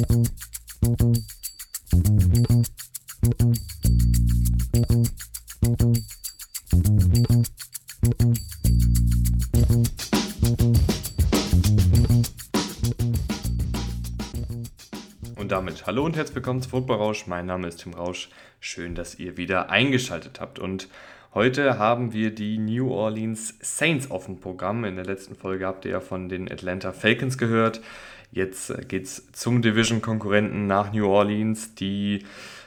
Und damit hallo und herzlich willkommen zu Football Rausch. Mein Name ist Tim Rausch. Schön, dass ihr wieder eingeschaltet habt. Und heute haben wir die New Orleans Saints auf dem Programm. In der letzten Folge habt ihr ja von den Atlanta Falcons gehört. Jetzt geht es zum Division-Konkurrenten nach New Orleans, die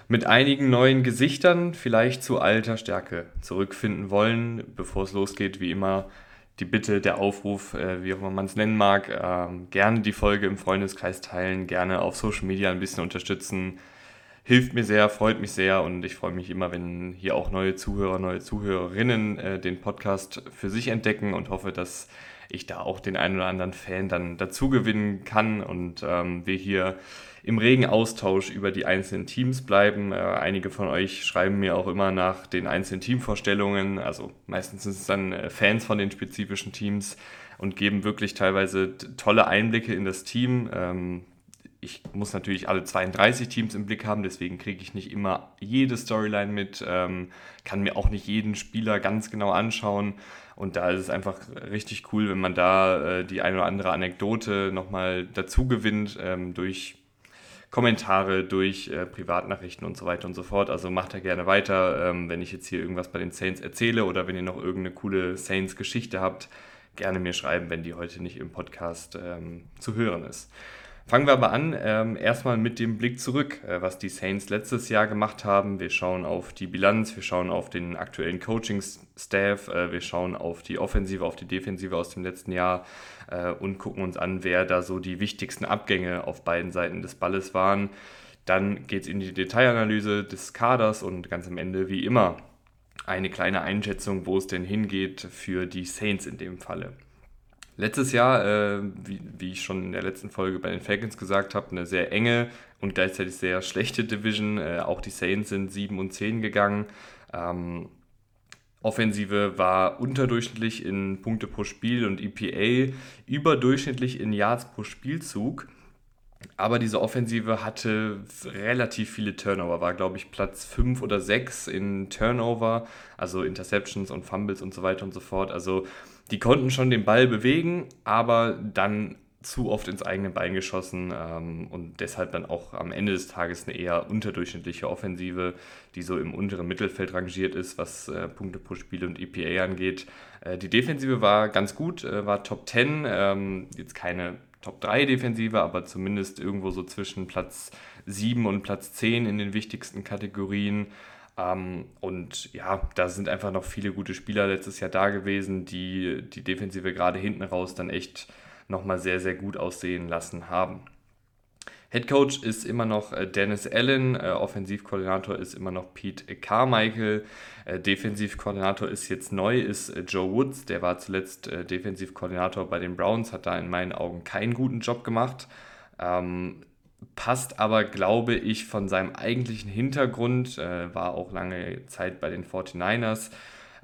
mit einigen neuen Gesichtern vielleicht zu alter Stärke zurückfinden wollen. Bevor es losgeht, wie immer die Bitte, der Aufruf, äh, wie auch immer man es nennen mag, äh, gerne die Folge im Freundeskreis teilen, gerne auf Social Media ein bisschen unterstützen. Hilft mir sehr, freut mich sehr und ich freue mich immer, wenn hier auch neue Zuhörer, neue Zuhörerinnen äh, den Podcast für sich entdecken und hoffe, dass ich da auch den einen oder anderen Fan dann dazu gewinnen kann und ähm, wir hier im regen Austausch über die einzelnen Teams bleiben. Äh, einige von euch schreiben mir auch immer nach den einzelnen Teamvorstellungen. Also meistens sind es dann äh, Fans von den spezifischen Teams und geben wirklich teilweise tolle Einblicke in das Team. Ähm, ich muss natürlich alle 32 Teams im Blick haben, deswegen kriege ich nicht immer jede Storyline mit, ähm, kann mir auch nicht jeden Spieler ganz genau anschauen. Und da ist es einfach richtig cool, wenn man da äh, die eine oder andere Anekdote nochmal dazu gewinnt ähm, durch Kommentare, durch äh, Privatnachrichten und so weiter und so fort. Also macht da gerne weiter. Ähm, wenn ich jetzt hier irgendwas bei den Saints erzähle oder wenn ihr noch irgendeine coole Saints-Geschichte habt, gerne mir schreiben, wenn die heute nicht im Podcast ähm, zu hören ist. Fangen wir aber an, ähm, erstmal mit dem Blick zurück, äh, was die Saints letztes Jahr gemacht haben. Wir schauen auf die Bilanz, wir schauen auf den aktuellen Coaching-Staff, äh, wir schauen auf die Offensive, auf die Defensive aus dem letzten Jahr äh, und gucken uns an, wer da so die wichtigsten Abgänge auf beiden Seiten des Balles waren. Dann geht es in die Detailanalyse des Kaders und ganz am Ende, wie immer, eine kleine Einschätzung, wo es denn hingeht für die Saints in dem Falle. Letztes Jahr, äh, wie, wie, ich schon in der letzten Folge bei den Falcons gesagt habe, eine sehr enge und gleichzeitig sehr schlechte Division. Äh, auch die Saints sind 7 und 10 gegangen. Ähm, Offensive war unterdurchschnittlich in Punkte pro Spiel und EPA überdurchschnittlich in Yards pro Spielzug. Aber diese Offensive hatte relativ viele Turnover, war glaube ich Platz 5 oder 6 in Turnover, also Interceptions und Fumbles und so weiter und so fort. Also die konnten schon den Ball bewegen, aber dann zu oft ins eigene Bein geschossen ähm, und deshalb dann auch am Ende des Tages eine eher unterdurchschnittliche Offensive, die so im unteren Mittelfeld rangiert ist, was äh, Punkte pro Spiel und EPA angeht. Äh, die Defensive war ganz gut, äh, war Top 10, ähm, jetzt keine Top 3 Defensive, aber zumindest irgendwo so zwischen Platz 7 und Platz 10 in den wichtigsten Kategorien. Ähm, und ja, da sind einfach noch viele gute Spieler letztes Jahr da gewesen, die die Defensive gerade hinten raus dann echt nochmal sehr, sehr gut aussehen lassen haben. Head Coach ist immer noch äh, Dennis Allen, äh, Offensivkoordinator ist immer noch Pete Carmichael, äh, Defensivkoordinator ist jetzt neu, ist Joe Woods, der war zuletzt Defensivkoordinator bei den Browns, hat da in meinen Augen keinen guten Job gemacht. Ähm, passt aber, glaube ich, von seinem eigentlichen Hintergrund, äh, war auch lange Zeit bei den 49ers,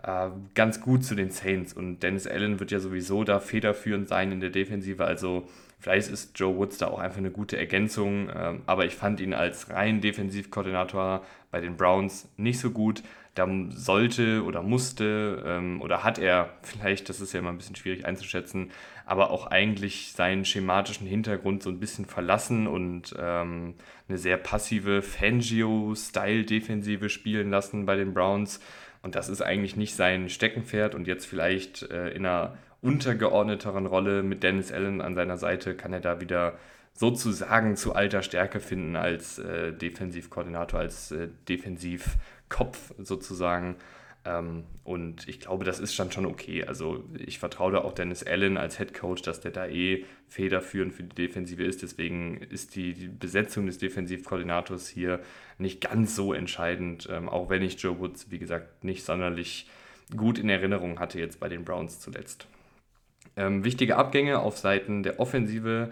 äh, ganz gut zu den Saints. Und Dennis Allen wird ja sowieso da federführend sein in der Defensive. Also vielleicht ist Joe Woods da auch einfach eine gute Ergänzung. Äh, aber ich fand ihn als rein Defensivkoordinator bei den Browns nicht so gut. Da sollte oder musste ähm, oder hat er vielleicht, das ist ja immer ein bisschen schwierig einzuschätzen, aber auch eigentlich seinen schematischen Hintergrund so ein bisschen verlassen und ähm, eine sehr passive Fangio-Style-Defensive spielen lassen bei den Browns. Und das ist eigentlich nicht sein Steckenpferd. Und jetzt vielleicht äh, in einer untergeordneteren Rolle mit Dennis Allen an seiner Seite kann er da wieder sozusagen zu alter Stärke finden als äh, Defensivkoordinator, als äh, Defensivkopf sozusagen. Ähm, und ich glaube, das ist dann schon okay. Also ich vertraue da auch Dennis Allen als Head Coach, dass der da eh federführend für die Defensive ist. Deswegen ist die, die Besetzung des Defensivkoordinators hier nicht ganz so entscheidend, ähm, auch wenn ich Joe Woods, wie gesagt, nicht sonderlich gut in Erinnerung hatte jetzt bei den Browns zuletzt. Ähm, wichtige Abgänge auf Seiten der Offensive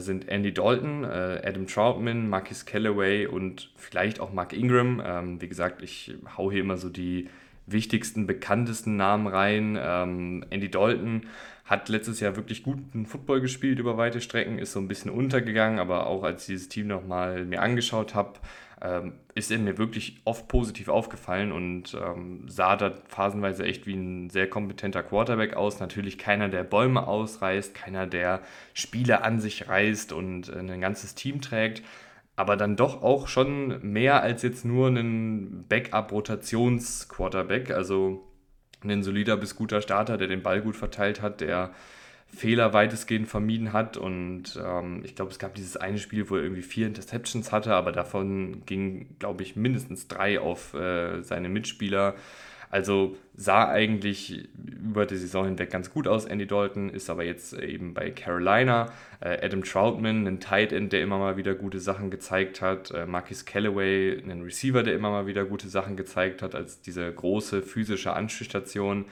sind Andy Dalton, äh, Adam Troutman, Marcus Callaway und vielleicht auch Mark Ingram. Ähm, wie gesagt, ich haue hier immer so die wichtigsten, bekanntesten Namen rein. Ähm, Andy Dalton hat letztes Jahr wirklich guten Football gespielt über weite Strecken, ist so ein bisschen untergegangen, aber auch als ich dieses Team nochmal mir angeschaut habe, ähm, ist er mir wirklich oft positiv aufgefallen und ähm, sah da phasenweise echt wie ein sehr kompetenter Quarterback aus. Natürlich keiner, der Bäume ausreißt, keiner, der Spiele an sich reißt und äh, ein ganzes Team trägt, aber dann doch auch schon mehr als jetzt nur ein Backup-Rotations-Quarterback, also ein solider bis guter Starter, der den Ball gut verteilt hat, der Fehler weitestgehend vermieden hat. Und ähm, ich glaube, es gab dieses eine Spiel, wo er irgendwie vier Interceptions hatte, aber davon ging, glaube ich, mindestens drei auf äh, seine Mitspieler. Also sah eigentlich über die Saison hinweg ganz gut aus, Andy Dalton, ist aber jetzt eben bei Carolina. Äh, Adam Troutman, ein Tight End, der immer mal wieder gute Sachen gezeigt hat. Äh, Marcus Callaway, ein Receiver, der immer mal wieder gute Sachen gezeigt hat, als diese große physische Anspielstation.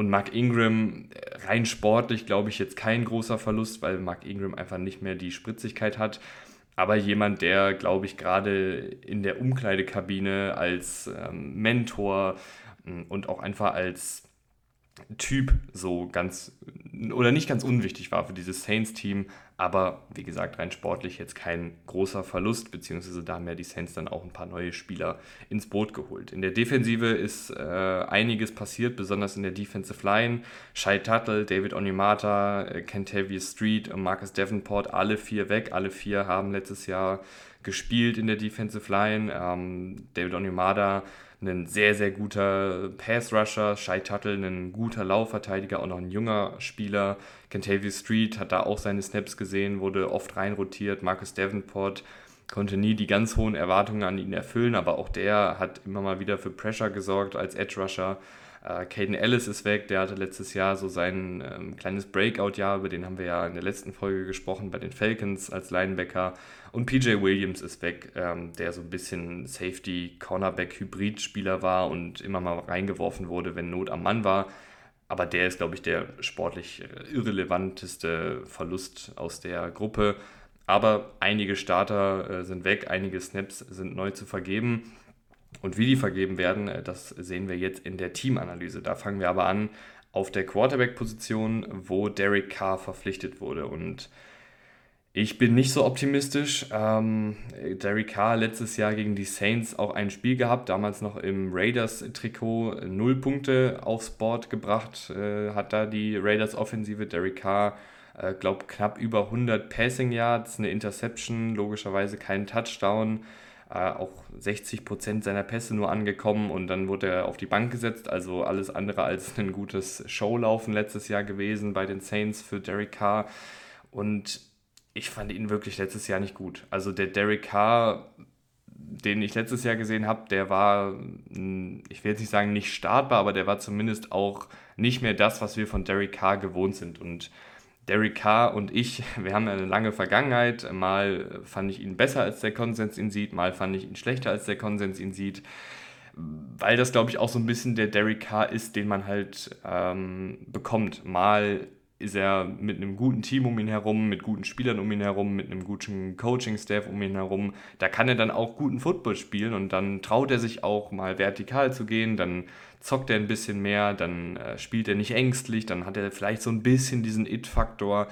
Und Mark Ingram, äh, rein sportlich, glaube ich, jetzt kein großer Verlust, weil Mark Ingram einfach nicht mehr die Spritzigkeit hat. Aber jemand, der, glaube ich, gerade in der Umkleidekabine als ähm, Mentor mm, und auch einfach als Typ so ganz oder nicht ganz unwichtig war für dieses Saints-Team, aber wie gesagt, rein sportlich jetzt kein großer Verlust, beziehungsweise da haben ja die Saints dann auch ein paar neue Spieler ins Boot geholt. In der Defensive ist äh, einiges passiert, besonders in der Defensive Line. Shai Tuttle, David Onimata, äh, Kentavious Street und Marcus Davenport, alle vier weg. Alle vier haben letztes Jahr gespielt in der Defensive Line. Ähm, David Onimata ein sehr, sehr guter Pass-Rusher, Shai Tuttle ein guter Laufverteidiger, auch noch ein junger Spieler. Kentavious Street hat da auch seine Snaps gesehen, wurde oft reinrotiert. Marcus Davenport konnte nie die ganz hohen Erwartungen an ihn erfüllen, aber auch der hat immer mal wieder für Pressure gesorgt als Edge-Rusher. Äh, Caden Ellis ist weg, der hatte letztes Jahr so sein ähm, kleines Breakout-Jahr, über den haben wir ja in der letzten Folge gesprochen, bei den Falcons als Linebacker. Und PJ Williams ist weg, ähm, der so ein bisschen Safety-Cornerback-Hybrid-Spieler war und immer mal reingeworfen wurde, wenn Not am Mann war. Aber der ist, glaube ich, der sportlich äh, irrelevanteste Verlust aus der Gruppe. Aber einige Starter äh, sind weg, einige Snaps sind neu zu vergeben. Und wie die vergeben werden, äh, das sehen wir jetzt in der Teamanalyse. Da fangen wir aber an auf der Quarterback-Position, wo Derek Carr verpflichtet wurde. Und ich bin nicht so optimistisch. Ähm, Derek Carr letztes Jahr gegen die Saints auch ein Spiel gehabt, damals noch im Raiders-Trikot, null Punkte aufs Board gebracht, äh, hat da die Raiders-Offensive. Derek Carr, äh, glaube knapp über 100 Passing Yards, eine Interception, logischerweise keinen Touchdown äh, auch 60 Prozent seiner Pässe nur angekommen und dann wurde er auf die Bank gesetzt. Also alles andere als ein gutes Showlaufen letztes Jahr gewesen bei den Saints für Derek Carr. Und ich fand ihn wirklich letztes Jahr nicht gut. Also der Derek Carr, den ich letztes Jahr gesehen habe, der war, ich will jetzt nicht sagen nicht startbar, aber der war zumindest auch nicht mehr das, was wir von Derek Carr gewohnt sind. Und Derek Carr und ich, wir haben eine lange Vergangenheit. Mal fand ich ihn besser, als der Konsens ihn sieht, mal fand ich ihn schlechter, als der Konsens ihn sieht. Weil das, glaube ich, auch so ein bisschen der Derek Carr ist, den man halt ähm, bekommt. Mal ist er mit einem guten Team um ihn herum, mit guten Spielern um ihn herum, mit einem guten Coaching-Staff um ihn herum. Da kann er dann auch guten Football spielen und dann traut er sich auch mal vertikal zu gehen, dann zockt er ein bisschen mehr, dann äh, spielt er nicht ängstlich, dann hat er vielleicht so ein bisschen diesen It-Faktor.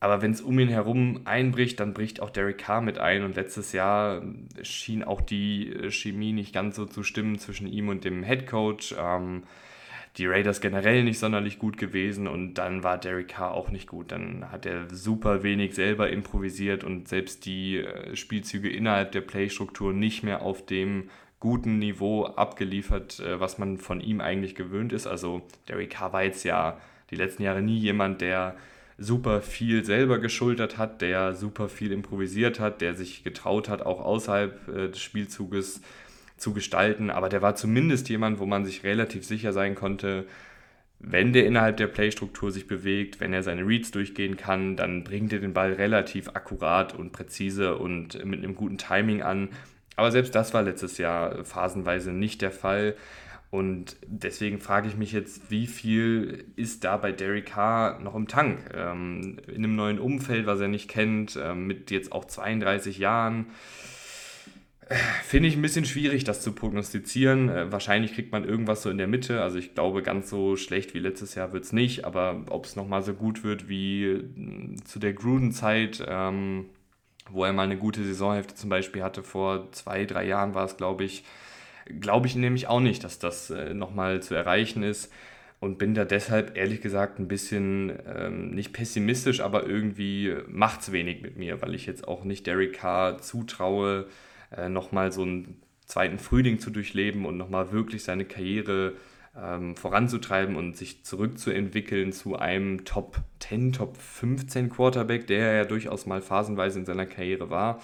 Aber wenn es um ihn herum einbricht, dann bricht auch Derek Carr mit ein. Und letztes Jahr schien auch die äh, Chemie nicht ganz so zu stimmen zwischen ihm und dem Head Coach. Ähm, die Raiders generell nicht sonderlich gut gewesen und dann war Derek Carr auch nicht gut. Dann hat er super wenig selber improvisiert und selbst die äh, Spielzüge innerhalb der Playstruktur nicht mehr auf dem guten Niveau abgeliefert, äh, was man von ihm eigentlich gewöhnt ist. Also Derek Carr war jetzt ja die letzten Jahre nie jemand, der super viel selber geschultert hat, der super viel improvisiert hat, der sich getraut hat, auch außerhalb äh, des Spielzuges zu gestalten. Aber der war zumindest jemand, wo man sich relativ sicher sein konnte, wenn der innerhalb der Playstruktur sich bewegt, wenn er seine Reads durchgehen kann, dann bringt er den Ball relativ akkurat und präzise und mit einem guten Timing an. Aber selbst das war letztes Jahr phasenweise nicht der Fall. Und deswegen frage ich mich jetzt, wie viel ist da bei Derek Carr noch im Tank? Ähm, in einem neuen Umfeld, was er nicht kennt, ähm, mit jetzt auch 32 Jahren. Finde ich ein bisschen schwierig, das zu prognostizieren. Äh, wahrscheinlich kriegt man irgendwas so in der Mitte. Also ich glaube, ganz so schlecht wie letztes Jahr wird es nicht. Aber ob es nochmal so gut wird wie äh, zu der Gruden-Zeit, ähm, wo er mal eine gute Saisonhälfte zum Beispiel hatte, vor zwei, drei Jahren war es, glaube ich, glaube ich nämlich auch nicht, dass das äh, nochmal zu erreichen ist. Und bin da deshalb ehrlich gesagt ein bisschen ähm, nicht pessimistisch, aber irgendwie macht es wenig mit mir, weil ich jetzt auch nicht Derek Carr zutraue, äh, nochmal so einen zweiten Frühling zu durchleben und nochmal wirklich seine Karriere ähm, voranzutreiben und sich zurückzuentwickeln zu einem Top 10, Top 15 Quarterback, der er ja durchaus mal phasenweise in seiner Karriere war.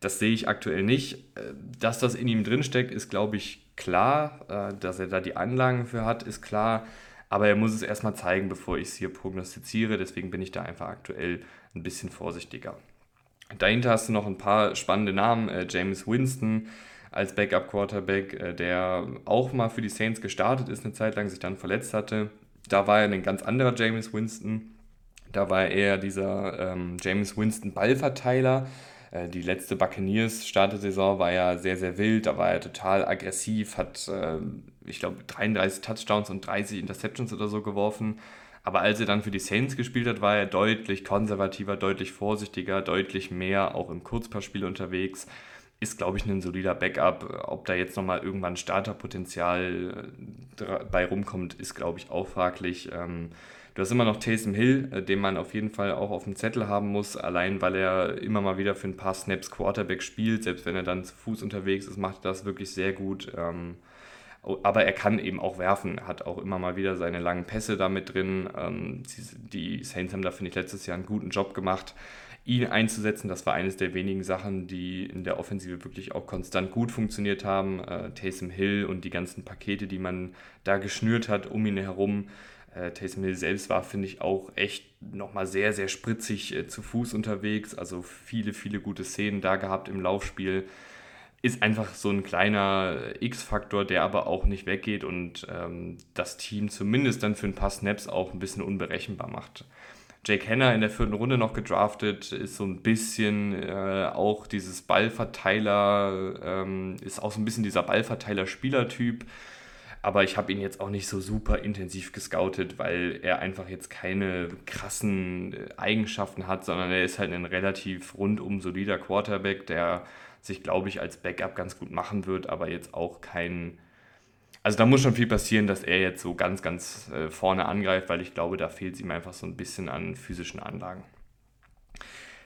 Das sehe ich aktuell nicht. Äh, dass das in ihm drinsteckt, ist, glaube ich, klar. Äh, dass er da die Anlagen für hat, ist klar. Aber er muss es erstmal zeigen, bevor ich es hier prognostiziere. Deswegen bin ich da einfach aktuell ein bisschen vorsichtiger. Dahinter hast du noch ein paar spannende Namen. Äh, James Winston als Backup-Quarterback, äh, der auch mal für die Saints gestartet ist, eine Zeit lang sich dann verletzt hatte. Da war er ein ganz anderer James Winston. Da war er eher dieser ähm, James Winston Ballverteiler. Äh, die letzte Buccaneers-Startesaison war ja sehr, sehr wild. Da war er total aggressiv, hat, äh, ich glaube, 33 Touchdowns und 30 Interceptions oder so geworfen. Aber als er dann für die Saints gespielt hat, war er deutlich konservativer, deutlich vorsichtiger, deutlich mehr auch im Kurzpassspiel unterwegs. Ist, glaube ich, ein solider Backup. Ob da jetzt nochmal irgendwann Starterpotenzial äh, bei rumkommt, ist, glaube ich, auch fraglich. Ähm, du hast immer noch Taysom Hill, äh, den man auf jeden Fall auch auf dem Zettel haben muss, allein weil er immer mal wieder für ein paar Snaps Quarterback spielt. Selbst wenn er dann zu Fuß unterwegs ist, macht er das wirklich sehr gut. Aber er kann eben auch werfen, hat auch immer mal wieder seine langen Pässe damit drin. Ähm, die Saints haben da, finde ich, letztes Jahr einen guten Job gemacht, ihn einzusetzen. Das war eines der wenigen Sachen, die in der Offensive wirklich auch konstant gut funktioniert haben. Äh, Taysom Hill und die ganzen Pakete, die man da geschnürt hat um ihn herum. Äh, Taysom Hill selbst war, finde ich, auch echt nochmal sehr, sehr spritzig äh, zu Fuß unterwegs. Also viele, viele gute Szenen da gehabt im Laufspiel ist einfach so ein kleiner X-Faktor, der aber auch nicht weggeht und ähm, das Team zumindest dann für ein paar Snaps auch ein bisschen unberechenbar macht. Jake Henner in der vierten Runde noch gedraftet, ist so ein bisschen äh, auch dieses Ballverteiler, ähm, ist auch so ein bisschen dieser Ballverteiler-Spielertyp. Aber ich habe ihn jetzt auch nicht so super intensiv gescoutet, weil er einfach jetzt keine krassen äh, Eigenschaften hat, sondern er ist halt ein relativ rundum solider Quarterback, der sich, glaube ich, als Backup ganz gut machen wird, aber jetzt auch kein. Also da muss schon viel passieren, dass er jetzt so ganz, ganz äh, vorne angreift, weil ich glaube, da fehlt es ihm einfach so ein bisschen an physischen Anlagen.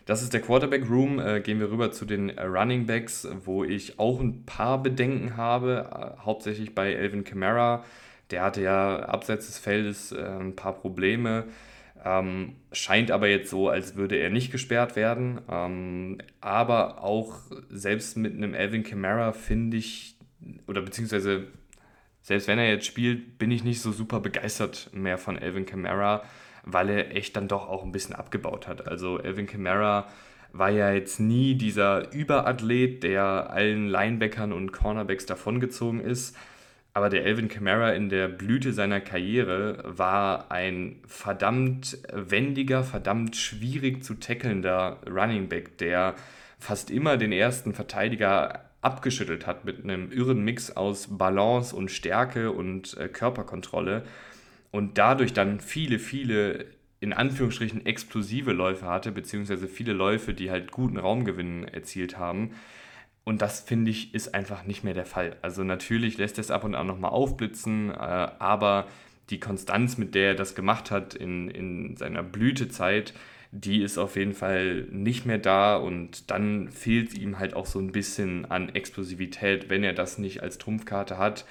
Das ist der Quarterback Room. Äh, gehen wir rüber zu den Running Backs, wo ich auch ein paar Bedenken habe, äh, hauptsächlich bei Elvin Kamara. Der hatte ja abseits des Feldes ein paar Probleme. Ähm, scheint aber jetzt so, als würde er nicht gesperrt werden. Ähm, aber auch selbst mit einem Alvin Kamara finde ich, oder beziehungsweise selbst wenn er jetzt spielt, bin ich nicht so super begeistert mehr von Alvin Kamara, weil er echt dann doch auch ein bisschen abgebaut hat. Also Alvin Kamara war ja jetzt nie dieser Überathlet, der allen Linebackern und Cornerbacks davongezogen ist aber der Elvin Kamara in der Blüte seiner Karriere war ein verdammt wendiger, verdammt schwierig zu tackelnder Running Back, der fast immer den ersten Verteidiger abgeschüttelt hat mit einem irren Mix aus Balance und Stärke und äh, Körperkontrolle und dadurch dann viele, viele in Anführungsstrichen explosive Läufe hatte, beziehungsweise viele Läufe, die halt guten Raumgewinn erzielt haben. Und das finde ich ist einfach nicht mehr der Fall. Also natürlich lässt er es ab und an nochmal aufblitzen, äh, aber die Konstanz, mit der er das gemacht hat in, in seiner Blütezeit, die ist auf jeden Fall nicht mehr da und dann fehlt ihm halt auch so ein bisschen an Explosivität, wenn er das nicht als Trumpfkarte hat.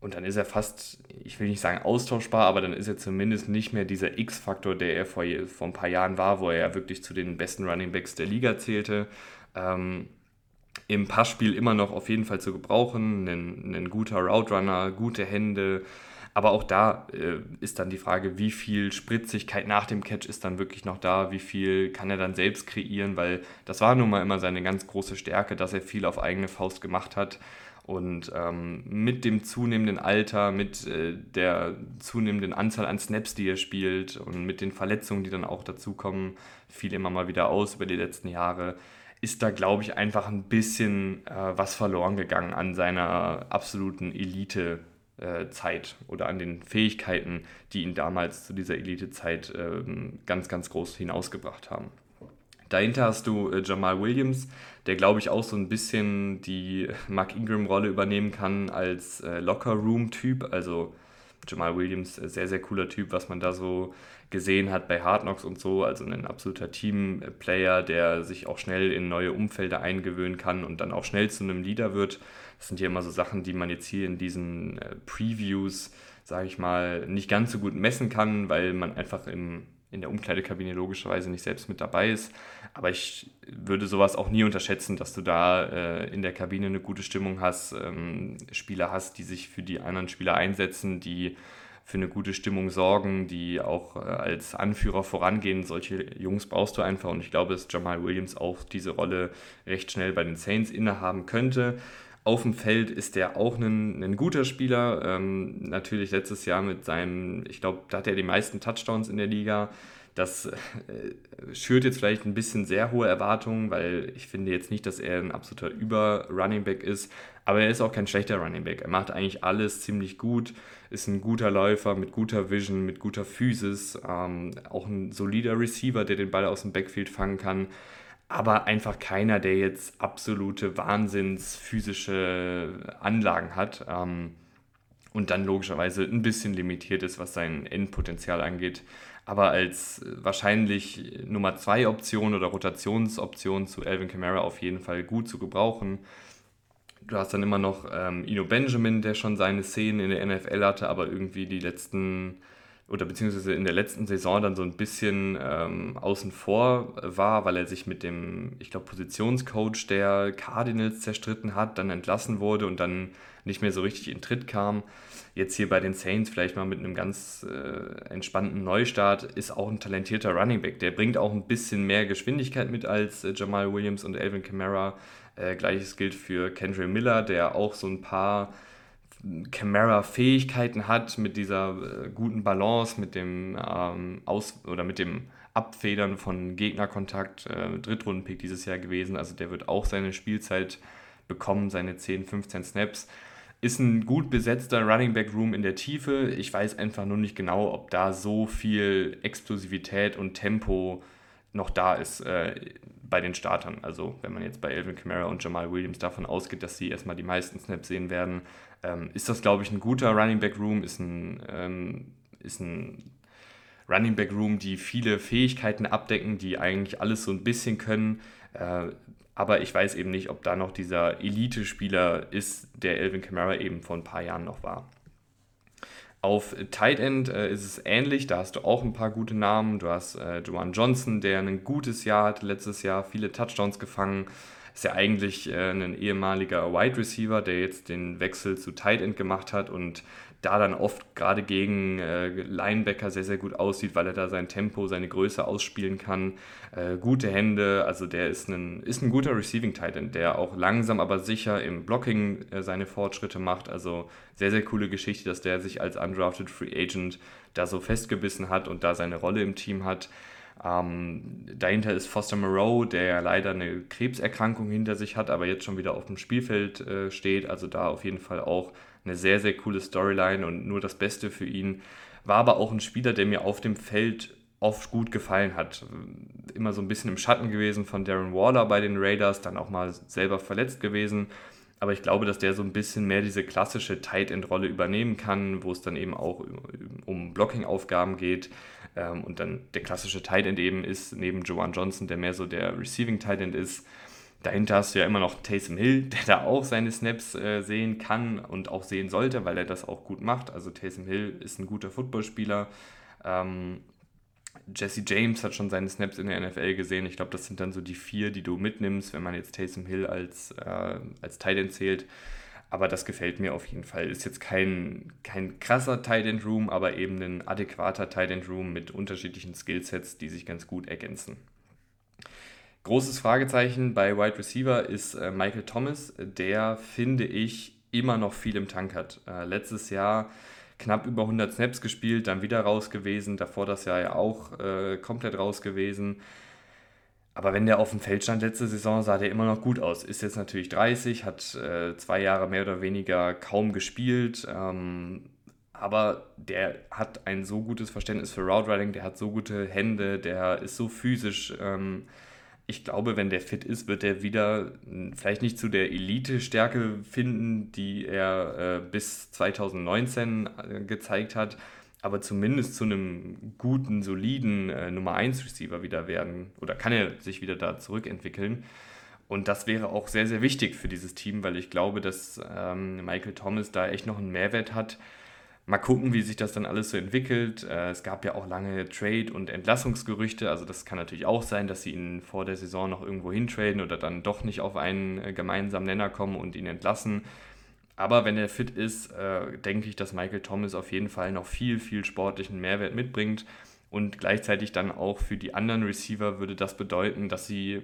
Und dann ist er fast, ich will nicht sagen austauschbar, aber dann ist er zumindest nicht mehr dieser X-Faktor, der er vor, vor ein paar Jahren war, wo er ja wirklich zu den besten Running Backs der Liga zählte. Ähm, im Passspiel immer noch auf jeden Fall zu gebrauchen. Ein, ein guter Route gute Hände. Aber auch da äh, ist dann die Frage, wie viel Spritzigkeit nach dem Catch ist dann wirklich noch da, wie viel kann er dann selbst kreieren, weil das war nun mal immer seine ganz große Stärke, dass er viel auf eigene Faust gemacht hat. Und ähm, mit dem zunehmenden Alter, mit äh, der zunehmenden Anzahl an Snaps, die er spielt und mit den Verletzungen, die dann auch dazukommen, fiel immer mal wieder aus über die letzten Jahre, ist da, glaube ich, einfach ein bisschen äh, was verloren gegangen an seiner absoluten Elite-Zeit äh, oder an den Fähigkeiten, die ihn damals zu dieser Elite-Zeit äh, ganz, ganz groß hinausgebracht haben. Dahinter hast du äh, Jamal Williams, der glaube ich auch so ein bisschen die Mark Ingram-Rolle übernehmen kann als äh, Locker-Room-Typ. Also Jamal Williams, äh, sehr, sehr cooler Typ, was man da so gesehen hat bei Hard Knocks und so. Also ein absoluter Team-Player, der sich auch schnell in neue Umfelder eingewöhnen kann und dann auch schnell zu einem Leader wird. Das sind ja immer so Sachen, die man jetzt hier in diesen äh, Previews, sage ich mal, nicht ganz so gut messen kann, weil man einfach im in der Umkleidekabine logischerweise nicht selbst mit dabei ist. Aber ich würde sowas auch nie unterschätzen, dass du da äh, in der Kabine eine gute Stimmung hast, ähm, Spieler hast, die sich für die anderen Spieler einsetzen, die für eine gute Stimmung sorgen, die auch äh, als Anführer vorangehen. Solche Jungs brauchst du einfach und ich glaube, dass Jamal Williams auch diese Rolle recht schnell bei den Saints innehaben könnte. Auf dem Feld ist er auch ein, ein guter Spieler. Ähm, natürlich letztes Jahr mit seinem, ich glaube, da hat er die meisten Touchdowns in der Liga. Das äh, schürt jetzt vielleicht ein bisschen sehr hohe Erwartungen, weil ich finde jetzt nicht, dass er ein absoluter Über-Running-Back ist. Aber er ist auch kein schlechter Running Back. Er macht eigentlich alles ziemlich gut, ist ein guter Läufer mit guter Vision, mit guter Physis, ähm, auch ein solider Receiver, der den Ball aus dem Backfield fangen kann aber einfach keiner, der jetzt absolute Wahnsinns physische Anlagen hat ähm, und dann logischerweise ein bisschen limitiert ist, was sein Endpotenzial angeht. Aber als wahrscheinlich Nummer 2 Option oder Rotationsoption zu Alvin Kamara auf jeden Fall gut zu gebrauchen. Du hast dann immer noch ähm, Ino Benjamin, der schon seine Szenen in der NFL hatte, aber irgendwie die letzten oder beziehungsweise in der letzten Saison dann so ein bisschen ähm, außen vor war, weil er sich mit dem, ich glaube, Positionscoach der Cardinals zerstritten hat, dann entlassen wurde und dann nicht mehr so richtig in Tritt kam. Jetzt hier bei den Saints vielleicht mal mit einem ganz äh, entspannten Neustart ist auch ein talentierter Running Back. Der bringt auch ein bisschen mehr Geschwindigkeit mit als äh, Jamal Williams und Alvin Kamara. Äh, Gleiches gilt für Kendra Miller, der auch so ein paar Camara-Fähigkeiten hat, mit dieser äh, guten Balance, mit dem ähm, Aus oder mit dem Abfedern von Gegnerkontakt, äh, Drittrunden-Pick dieses Jahr gewesen. Also der wird auch seine Spielzeit bekommen, seine 10, 15 Snaps. Ist ein gut besetzter Running Back Room in der Tiefe. Ich weiß einfach nur nicht genau, ob da so viel Explosivität und Tempo noch da ist äh, bei den Startern. Also wenn man jetzt bei Elvin Kamara und Jamal Williams davon ausgeht, dass sie erstmal die meisten Snaps sehen werden, ähm, ist das, glaube ich, ein guter Running Back Room, ist ein, ähm, ist ein Running Back Room, die viele Fähigkeiten abdecken, die eigentlich alles so ein bisschen können. Äh, aber ich weiß eben nicht, ob da noch dieser Elite-Spieler ist, der Elvin Kamara eben vor ein paar Jahren noch war. Auf Tight End äh, ist es ähnlich, da hast du auch ein paar gute Namen. Du hast äh, Joan Johnson, der ein gutes Jahr hatte, letztes Jahr viele Touchdowns gefangen ist ja eigentlich äh, ein ehemaliger Wide Receiver, der jetzt den Wechsel zu Tight End gemacht hat und da dann oft gerade gegen äh, Linebacker sehr, sehr gut aussieht, weil er da sein Tempo, seine Größe ausspielen kann. Äh, gute Hände, also der ist ein, ist ein guter Receiving Titan, der auch langsam, aber sicher im Blocking äh, seine Fortschritte macht. Also sehr, sehr coole Geschichte, dass der sich als undrafted Free Agent da so festgebissen hat und da seine Rolle im Team hat. Ähm, dahinter ist Foster Moreau, der ja leider eine Krebserkrankung hinter sich hat, aber jetzt schon wieder auf dem Spielfeld äh, steht. Also da auf jeden Fall auch eine sehr, sehr coole Storyline und nur das Beste für ihn. War aber auch ein Spieler, der mir auf dem Feld oft gut gefallen hat. Immer so ein bisschen im Schatten gewesen von Darren Waller bei den Raiders, dann auch mal selber verletzt gewesen. Aber ich glaube, dass der so ein bisschen mehr diese klassische Tight End Rolle übernehmen kann, wo es dann eben auch um Blocking-Aufgaben geht. Ähm, und dann der klassische Tight End eben ist, neben Joan Johnson, der mehr so der Receiving Tight End ist. Dahinter hast du ja immer noch Taysom Hill, der da auch seine Snaps äh, sehen kann und auch sehen sollte, weil er das auch gut macht. Also Taysom Hill ist ein guter Footballspieler. Ähm, Jesse James hat schon seine Snaps in der NFL gesehen. Ich glaube, das sind dann so die vier, die du mitnimmst, wenn man jetzt Taysom Hill als, äh, als Tight End zählt. Aber das gefällt mir auf jeden Fall. Ist jetzt kein, kein krasser Tight End Room, aber eben ein adäquater Tight End Room mit unterschiedlichen Skillsets, die sich ganz gut ergänzen. Großes Fragezeichen bei Wide Receiver ist äh, Michael Thomas, der finde ich immer noch viel im Tank hat. Äh, letztes Jahr knapp über 100 Snaps gespielt, dann wieder raus gewesen, davor das Jahr ja auch äh, komplett raus gewesen. Aber wenn der auf dem Feld stand letzte Saison, sah der immer noch gut aus. Ist jetzt natürlich 30, hat zwei Jahre mehr oder weniger kaum gespielt. Ähm, aber der hat ein so gutes Verständnis für Route Riding, der hat so gute Hände, der ist so physisch. Ähm, ich glaube, wenn der fit ist, wird er wieder hm, vielleicht nicht zu der Elite-Stärke finden, die er äh, bis 2019 äh, gezeigt hat, aber zumindest zu einem guten, soliden äh, Nummer 1 Receiver wieder werden oder kann er sich wieder da zurückentwickeln. Und das wäre auch sehr, sehr wichtig für dieses Team, weil ich glaube, dass ähm, Michael Thomas da echt noch einen Mehrwert hat Mal gucken, wie sich das dann alles so entwickelt. Äh, es gab ja auch lange Trade- und Entlassungsgerüchte. Also das kann natürlich auch sein, dass sie ihn vor der Saison noch irgendwo hintraden oder dann doch nicht auf einen äh, gemeinsamen Nenner kommen und ihn entlassen. Aber wenn er fit ist, äh, denke ich, dass Michael Thomas auf jeden Fall noch viel, viel sportlichen Mehrwert mitbringt. Und gleichzeitig dann auch für die anderen Receiver würde das bedeuten, dass sie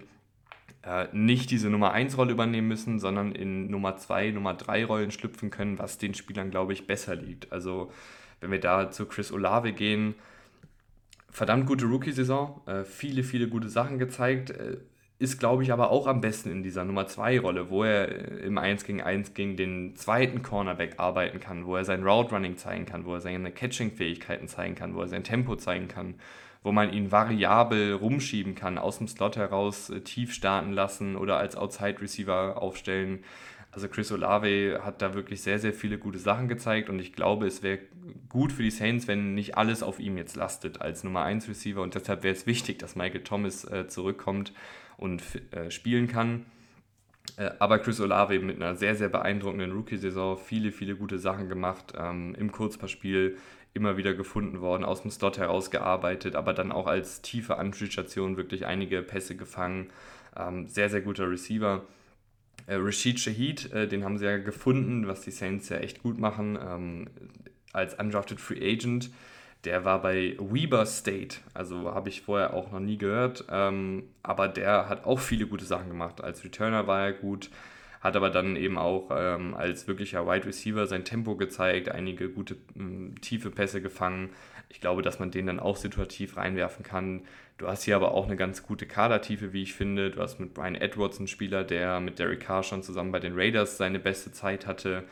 äh, nicht diese Nummer 1 Rolle übernehmen müssen, sondern in Nummer 2, Nummer 3 Rollen schlüpfen können, was den Spielern, glaube ich, besser liegt. Also wenn wir da zu Chris Olave gehen, verdammt gute Rookie-Saison, äh, viele, viele gute Sachen gezeigt, äh, ist, glaube ich, aber auch am besten in dieser Nummer 2 Rolle, wo er äh, im 1 gegen 1 gegen den zweiten Cornerback arbeiten kann, wo er sein Route Running zeigen kann, wo er seine Catching-Fähigkeiten zeigen kann, wo er sein Tempo zeigen kann, wo man ihn variabel rumschieben kann, aus dem Slot heraus äh, tief starten lassen oder als Outside Receiver aufstellen. Also Chris Olave hat da wirklich sehr, sehr viele gute Sachen gezeigt und ich glaube, es wäre gut für die Saints, wenn nicht alles auf ihm jetzt lastet als Nummer 1 Receiver und deshalb wäre es wichtig, dass Michael Thomas äh, zurückkommt und äh, spielen kann. Äh, aber Chris Olave mit einer sehr, sehr beeindruckenden Rookie-Saison, viele, viele gute Sachen gemacht, ähm, im Kurzpassspiel immer wieder gefunden worden, aus dem Slot herausgearbeitet, aber dann auch als tiefe Anspielstation wirklich einige Pässe gefangen. Ähm, sehr, sehr guter Receiver. Äh, Rashid Shahid, äh, den haben sie ja gefunden, was die Saints ja echt gut machen, ähm, als undrafted Free Agent. Der war bei Weber State, also habe ich vorher auch noch nie gehört, ähm, aber der hat auch viele gute Sachen gemacht. Als Returner war er gut, hat aber dann eben auch ähm, als wirklicher Wide Receiver sein Tempo gezeigt, einige gute ähm, tiefe Pässe gefangen. Ich glaube, dass man den dann auch situativ reinwerfen kann. Du hast hier aber auch eine ganz gute Kadertiefe, wie ich finde. Du hast mit Brian Edwards einen Spieler, der mit Derek Carr schon zusammen bei den Raiders seine beste Zeit hatte.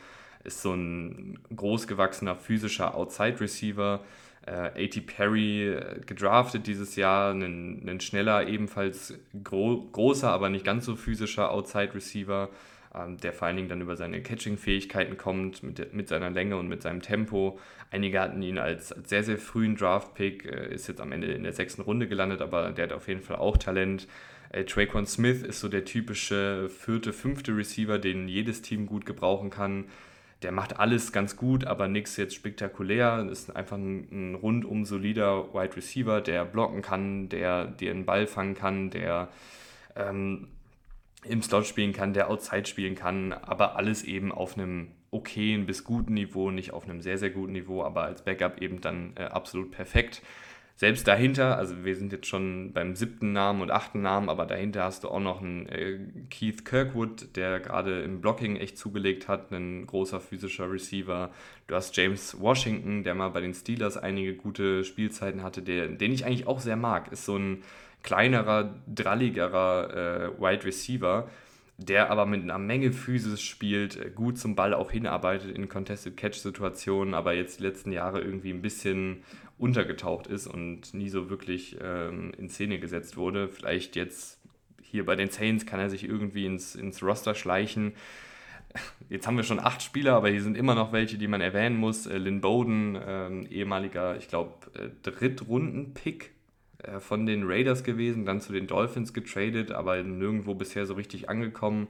Ist so ein großgewachsener physischer Outside-Receiver. Äh, A.T. Perry äh, gedraftet dieses Jahr, ein, ein schneller, ebenfalls gro großer, aber nicht ganz so physischer Outside-Receiver ähm, der vor allen Dingen dann über seine Catching-Fähigkeiten kommt, mit, mit seiner Länge und mit seinem Tempo. Einige hatten ihn als, als sehr, sehr frühen Draft-Pick, äh, ist jetzt am Ende in der sechsten Runde gelandet, aber der hat auf jeden Fall auch Talent. Äh, Traquan Smith ist so der typische vierte, fünfte Receiver, den jedes Team gut gebrauchen kann. Der macht alles ganz gut, aber nichts jetzt spektakulär. Ist einfach ein, ein rundum solider Wide Receiver, der blocken kann, der dir einen Ball fangen kann, der ähm, im Slot spielen kann, der Outside spielen kann, aber alles eben auf einem okayen bis guten Niveau, nicht auf einem sehr, sehr guten Niveau, aber als Backup eben dann äh, absolut perfekt. Selbst dahinter, also wir sind jetzt schon beim siebten Namen und achten Namen, aber dahinter hast du auch noch einen äh, Keith Kirkwood, der gerade im Blocking echt zugelegt hat, ein großer physischer Receiver. Du hast James Washington, der mal bei den Steelers einige gute Spielzeiten hatte, der, den ich eigentlich auch sehr mag. Ist so ein kleinerer, dralligerer äh, Wide Receiver, der aber mit einer Menge Physis spielt, äh, gut zum Ball auch hinarbeitet in Contested Catch-Situationen, aber jetzt die letzten Jahre irgendwie ein bisschen untergetaucht ist und nie so wirklich ähm, in Szene gesetzt wurde. Vielleicht jetzt hier bei den Saints kann er sich irgendwie ins, ins Roster schleichen. Jetzt haben wir schon acht Spieler, aber hier sind immer noch welche, die man erwähnen muss. Äh, Lynn Bowden, ähm, ehemaliger, ich glaube, äh, Drittrunden-Pick äh, von den Raiders gewesen, dann zu den Dolphins getradet, aber nirgendwo bisher so richtig angekommen.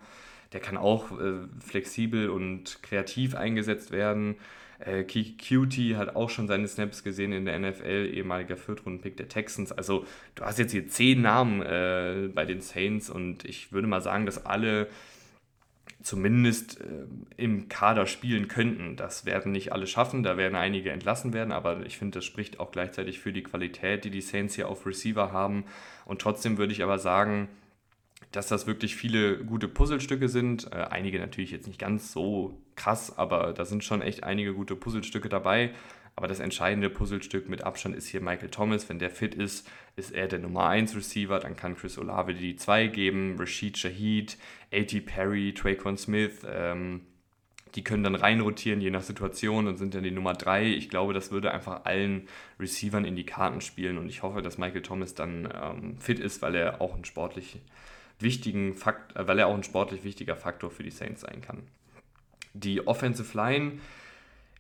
Der kann auch äh, flexibel und kreativ eingesetzt werden. Äh, Cutie hat auch schon seine Snaps gesehen in der NFL, ehemaliger Viertrunden-Pick der Texans. Also du hast jetzt hier zehn Namen äh, bei den Saints und ich würde mal sagen, dass alle zumindest äh, im Kader spielen könnten. Das werden nicht alle schaffen, da werden einige entlassen werden, aber ich finde, das spricht auch gleichzeitig für die Qualität, die die Saints hier auf Receiver haben. Und trotzdem würde ich aber sagen, dass das wirklich viele gute Puzzlestücke sind. Äh, einige natürlich jetzt nicht ganz so krass, aber da sind schon echt einige gute Puzzlestücke dabei. Aber das entscheidende Puzzlestück mit Abstand ist hier Michael Thomas. Wenn der fit ist, ist er der Nummer 1 Receiver. Dann kann Chris Olave die 2 geben, Rashid Shaheed, A.T. Perry, Traquan Smith. Ähm, die können dann reinrotieren, je nach Situation und sind dann die Nummer 3. Ich glaube, das würde einfach allen Receivern in die Karten spielen und ich hoffe, dass Michael Thomas dann ähm, fit ist, weil er auch ein sportlich wichtigen Fakt, äh, weil er auch ein sportlich wichtiger Faktor für die Saints sein kann. Die Offensive Line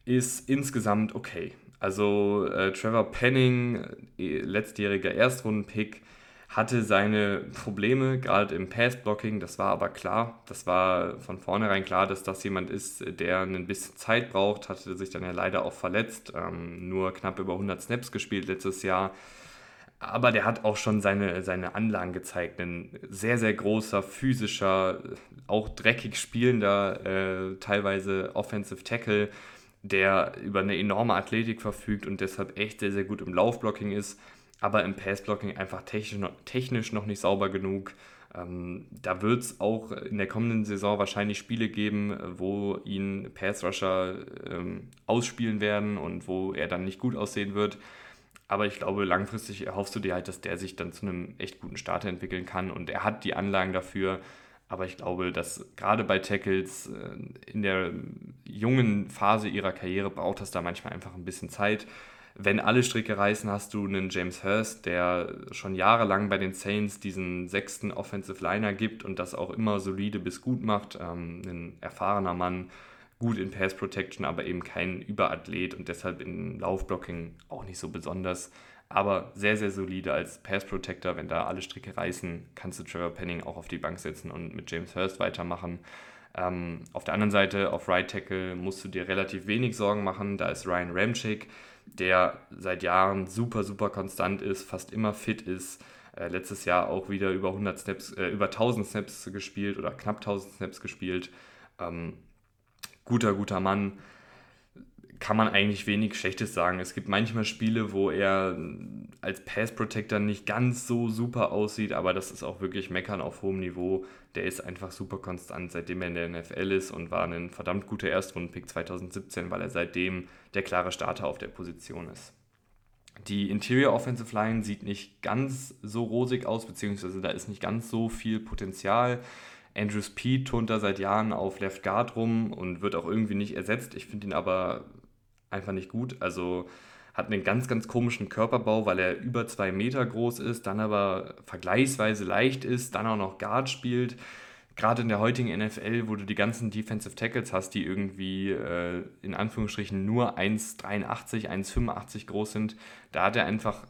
ist insgesamt okay. Also äh, Trevor Penning, äh, letztjähriger Erstrundenpick, hatte seine Probleme, gerade im Pass-Blocking, das war aber klar. Das war von vornherein klar, dass das jemand ist, der ein bisschen Zeit braucht, hatte sich dann ja leider auch verletzt, ähm, nur knapp über 100 Snaps gespielt letztes Jahr. Aber der hat auch schon seine, seine Anlagen gezeigt. Ein sehr, sehr großer, physischer, auch dreckig spielender, äh, teilweise Offensive Tackle, der über eine enorme Athletik verfügt und deshalb echt sehr, sehr gut im Laufblocking ist aber im Passblocking einfach technisch, technisch noch nicht sauber genug. Ähm, da wird es auch in der kommenden Saison wahrscheinlich Spiele geben, wo ihn Pass-Rusher ähm, ausspielen werden und wo er dann nicht gut aussehen wird. Aber ich glaube, langfristig erhoffst du dir halt, dass der sich dann zu einem echt guten Starter entwickeln kann und er hat die Anlagen dafür. Aber ich glaube, dass gerade bei Tackles äh, in der jungen Phase ihrer Karriere braucht das da manchmal einfach ein bisschen Zeit wenn alle Stricke reißen, hast du einen James Hurst, der schon jahrelang bei den Saints diesen sechsten Offensive Liner gibt und das auch immer solide bis gut macht. Ähm, ein erfahrener Mann, gut in Pass Protection, aber eben kein Überathlet und deshalb in Laufblocking auch nicht so besonders. Aber sehr, sehr solide als Pass Protector. Wenn da alle Stricke reißen, kannst du Trevor Penning auch auf die Bank setzen und mit James Hurst weitermachen. Ähm, auf der anderen Seite, auf Right Tackle, musst du dir relativ wenig Sorgen machen. Da ist Ryan Ramchick der seit Jahren super, super konstant ist, fast immer fit ist. Äh, letztes Jahr auch wieder über 100 Snaps, äh, über 1000 Snaps gespielt oder knapp 1000 Snaps gespielt. Ähm, guter, guter Mann kann man eigentlich wenig Schlechtes sagen. Es gibt manchmal Spiele, wo er als Pass Protector nicht ganz so super aussieht, aber das ist auch wirklich Meckern auf hohem Niveau. Der ist einfach super konstant, seitdem er in der NFL ist und war ein verdammt guter Erstrundenpick 2017, weil er seitdem der klare Starter auf der Position ist. Die Interior Offensive Line sieht nicht ganz so rosig aus, beziehungsweise da ist nicht ganz so viel Potenzial. Andrew Speed turnt da seit Jahren auf Left Guard rum und wird auch irgendwie nicht ersetzt. Ich finde ihn aber einfach nicht gut. Also hat einen ganz, ganz komischen Körperbau, weil er über zwei Meter groß ist, dann aber vergleichsweise leicht ist, dann auch noch Guard spielt. Gerade in der heutigen NFL, wo du die ganzen Defensive Tackles hast, die irgendwie äh, in Anführungsstrichen nur 1,83, 1,85 groß sind, da hat er einfach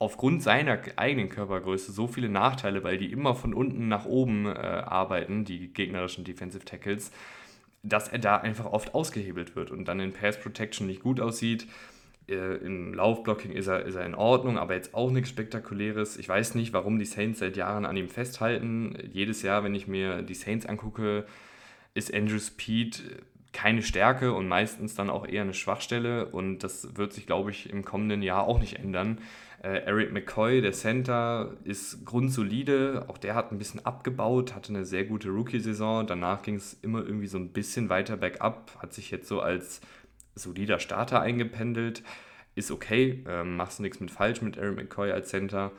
aufgrund seiner eigenen Körpergröße so viele Nachteile, weil die immer von unten nach oben äh, arbeiten, die gegnerischen Defensive Tackles dass er da einfach oft ausgehebelt wird und dann in Pass Protection nicht gut aussieht. Äh, Im Laufblocking ist er, ist er in Ordnung, aber jetzt auch nichts Spektakuläres. Ich weiß nicht, warum die Saints seit Jahren an ihm festhalten. Jedes Jahr, wenn ich mir die Saints angucke, ist Andrew Speed keine Stärke und meistens dann auch eher eine Schwachstelle und das wird sich, glaube ich, im kommenden Jahr auch nicht ändern. Äh, Eric McCoy, der Center, ist grundsolide. Auch der hat ein bisschen abgebaut, hatte eine sehr gute Rookie-Saison. Danach ging es immer irgendwie so ein bisschen weiter bergab. Hat sich jetzt so als solider Starter eingependelt. Ist okay, ähm, machst nichts mit falsch mit Eric McCoy als Center.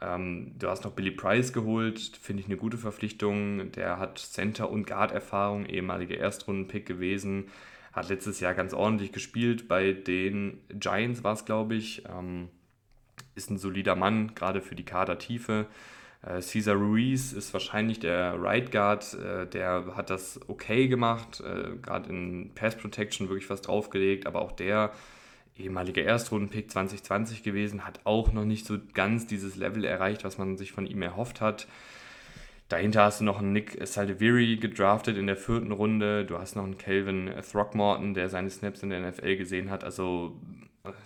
Ähm, du hast noch Billy Price geholt, finde ich eine gute Verpflichtung. Der hat Center- und Guard-Erfahrung, ehemaliger Erstrunden-Pick gewesen. Hat letztes Jahr ganz ordentlich gespielt. Bei den Giants war es, glaube ich. Ähm, ist ein solider Mann, gerade für die Kadertiefe. Äh, Cesar Ruiz ist wahrscheinlich der Right Guard, äh, der hat das okay gemacht, äh, gerade in Pass Protection wirklich was draufgelegt, aber auch der ehemalige Erstrundenpick 2020 gewesen, hat auch noch nicht so ganz dieses Level erreicht, was man sich von ihm erhofft hat. Dahinter hast du noch einen Nick Saldiviri gedraftet in der vierten Runde. Du hast noch einen Calvin Throckmorton, der seine Snaps in der NFL gesehen hat. Also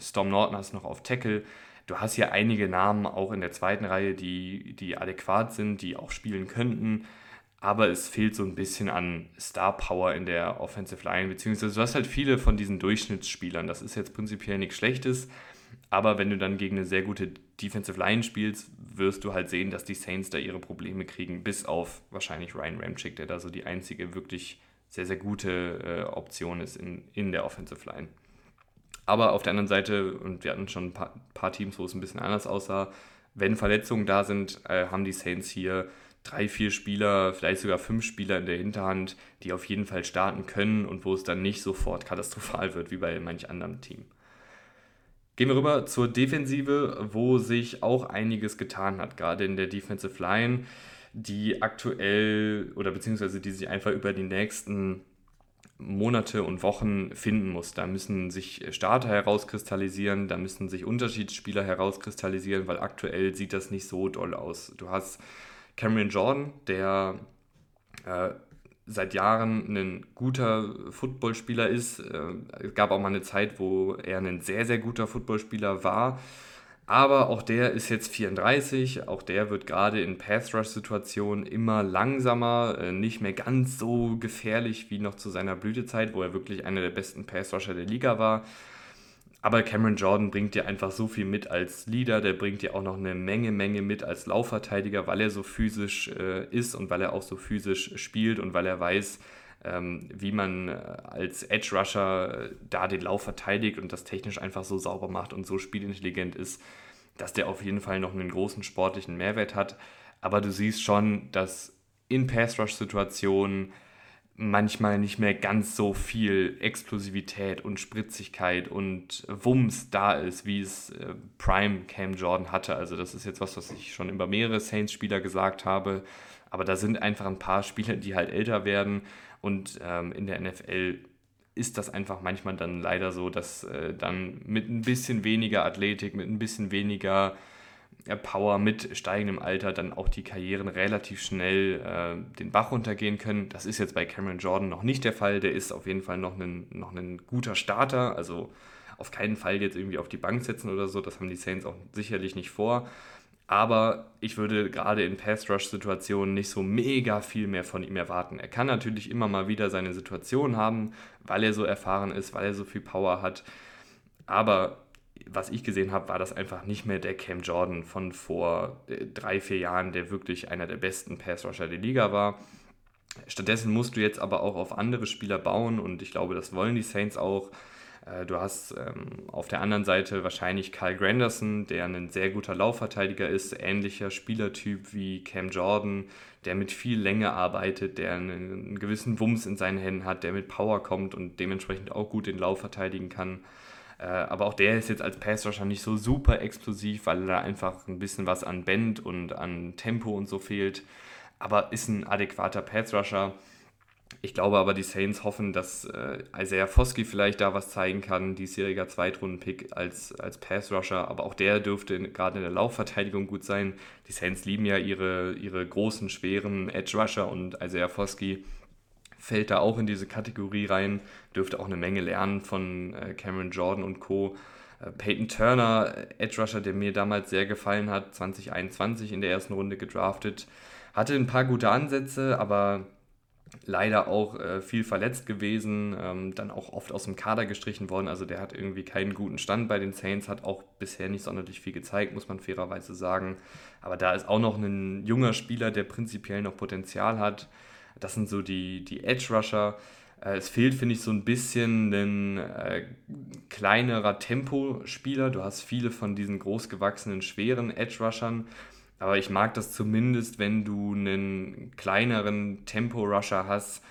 Storm Norton hast du noch auf Tackle du hast hier einige Namen auch in der zweiten Reihe, die, die adäquat sind, die auch spielen könnten. Aber es fehlt so ein bisschen an Star Power in der Offensive Line, beziehungsweise du hast halt viele von diesen Durchschnittsspielern. Das ist jetzt prinzipiell nichts Schlechtes, aber wenn du dann gegen eine sehr gute Defensive Line spielst, wirst du halt sehen, dass die Saints da ihre Probleme kriegen, bis auf wahrscheinlich Ryan Ramchick, der da so die einzige wirklich sehr, sehr gute äh, Option ist in, in der Offensive Line. Aber auf der anderen Seite, und wir hatten schon ein paar, paar Teams, wo es ein bisschen anders aussah, wenn Verletzungen da sind, äh, haben die Saints hier drei, vier Spieler, vielleicht sogar fünf Spieler in der Hinterhand, die auf jeden Fall starten können und wo es dann nicht sofort katastrophal wird wie bei manch anderem Team. Gehen wir rüber zur Defensive, wo sich auch einiges getan hat, gerade in der Defensive Line, die aktuell oder beziehungsweise die sich einfach über die nächsten Monate und Wochen finden muss. Da müssen sich Starter herauskristallisieren, da müssen sich Unterschiedsspieler herauskristallisieren, weil aktuell sieht das nicht so doll aus. Du hast Cameron Jordan, der äh, seit Jahren ein guter Footballspieler ist. Äh, es gab auch mal eine Zeit, wo er ein sehr, sehr guter Footballspieler war. Aber auch der ist jetzt 34, auch der wird gerade in Pass-Rush-Situationen immer langsamer, äh, nicht mehr ganz so gefährlich wie noch zu seiner Blütezeit, wo er wirklich einer der besten Pass-Rusher der Liga war. Aber Cameron Jordan bringt dir einfach so viel mit als Leader, der bringt dir auch noch eine Menge, Menge mit als Laufverteidiger, weil er so physisch äh, ist und weil er auch so physisch spielt und weil er weiß, wie man äh, als Edge Rusher äh, da den Lauf verteidigt und das technisch einfach so sauber macht und so spielintelligent ist, dass der auf jeden Fall noch einen großen sportlichen Mehrwert hat. Aber du siehst schon, dass in Pass-Rush-Situationen manchmal nicht mehr ganz so viel Explosivität und Spritzigkeit und Wumms da ist, wie es äh, Prime Cam Jordan hatte. Also das ist jetzt was, was ich schon über mehrere Saints-Spieler gesagt habe. Aber da sind einfach ein paar Spieler, die halt älter werden. Und ähm, in der NFL ist das einfach manchmal dann leider so, dass äh, dann mit ein bisschen weniger Athletik, mit ein bisschen weniger Power mit steigendem Alter dann auch die Karrieren relativ schnell äh, den Bach runtergehen können. Das ist jetzt bei Cameron Jordan noch nicht der Fall. Der ist auf jeden Fall noch ein, noch ein guter Starter. Also auf keinen Fall jetzt irgendwie auf die Bank setzen oder so. Das haben die Saints auch sicherlich nicht vor. Aber ich würde gerade in Pass-Rush-Situationen nicht so mega viel mehr von ihm erwarten. Er kann natürlich immer mal wieder seine Situation haben, weil er so erfahren ist, weil er so viel Power hat. Aber was ich gesehen habe, war das einfach nicht mehr der Cam Jordan von vor äh, drei, vier Jahren, der wirklich einer der besten Pass-Rusher der Liga war. Stattdessen musst du jetzt aber auch auf andere Spieler bauen und ich glaube, das wollen die Saints auch. Äh, du hast ähm, auf der anderen Seite wahrscheinlich Kyle Granderson, der ein sehr guter Laufverteidiger ist, ähnlicher Spielertyp wie Cam Jordan, der mit viel Länge arbeitet, der einen, gewissen Wumms in seinen Händen hat, der mit Power kommt und dementsprechend auch gut den Lauf verteidigen kann. Äh, aber auch der ist jetzt als Passrusher nicht so super explosiv, weil da einfach ein bisschen was an Bend und an Tempo und so fehlt. Aber ist ein adäquater Passrusher. Ich glaube aber, die Saints hoffen, dass äh, Isaiah Foskey vielleicht da was zeigen kann, diesjähriger Zweitrunden-Pick als, als Pass-Rusher. Aber auch der dürfte gerade in der Laufverteidigung gut sein. Die Saints lieben ja ihre, ihre großen, schweren Edge-Rusher und Isaiah Foskey fällt da auch in diese Kategorie rein, dürfte auch eine Menge lernen von äh, Cameron Jordan und Co. Äh, Peyton Turner, Edge Rusher, der mir damals sehr gefallen hat, 2021 in der ersten Runde gedraftet, hatte ein paar gute Ansätze, aber leider auch äh, viel verletzt gewesen, ähm, dann auch oft aus dem Kader gestrichen worden. Also der hat irgendwie keinen guten Stand bei den Saints, hat auch bisher nicht sonderlich viel gezeigt, muss man fairerweise sagen. Aber da ist auch noch ein junger Spieler, der prinzipiell noch Potenzial hat. Das sind so die, die Edge-Rusher. Äh, es fehlt, finde ich, so ein bisschen ein äh, kleinerer Tempospieler. Du hast viele von diesen großgewachsenen, schweren Edge-Rushern. Aber ich mag das zumindest, wenn du einen kleineren Tempo-Rusher hast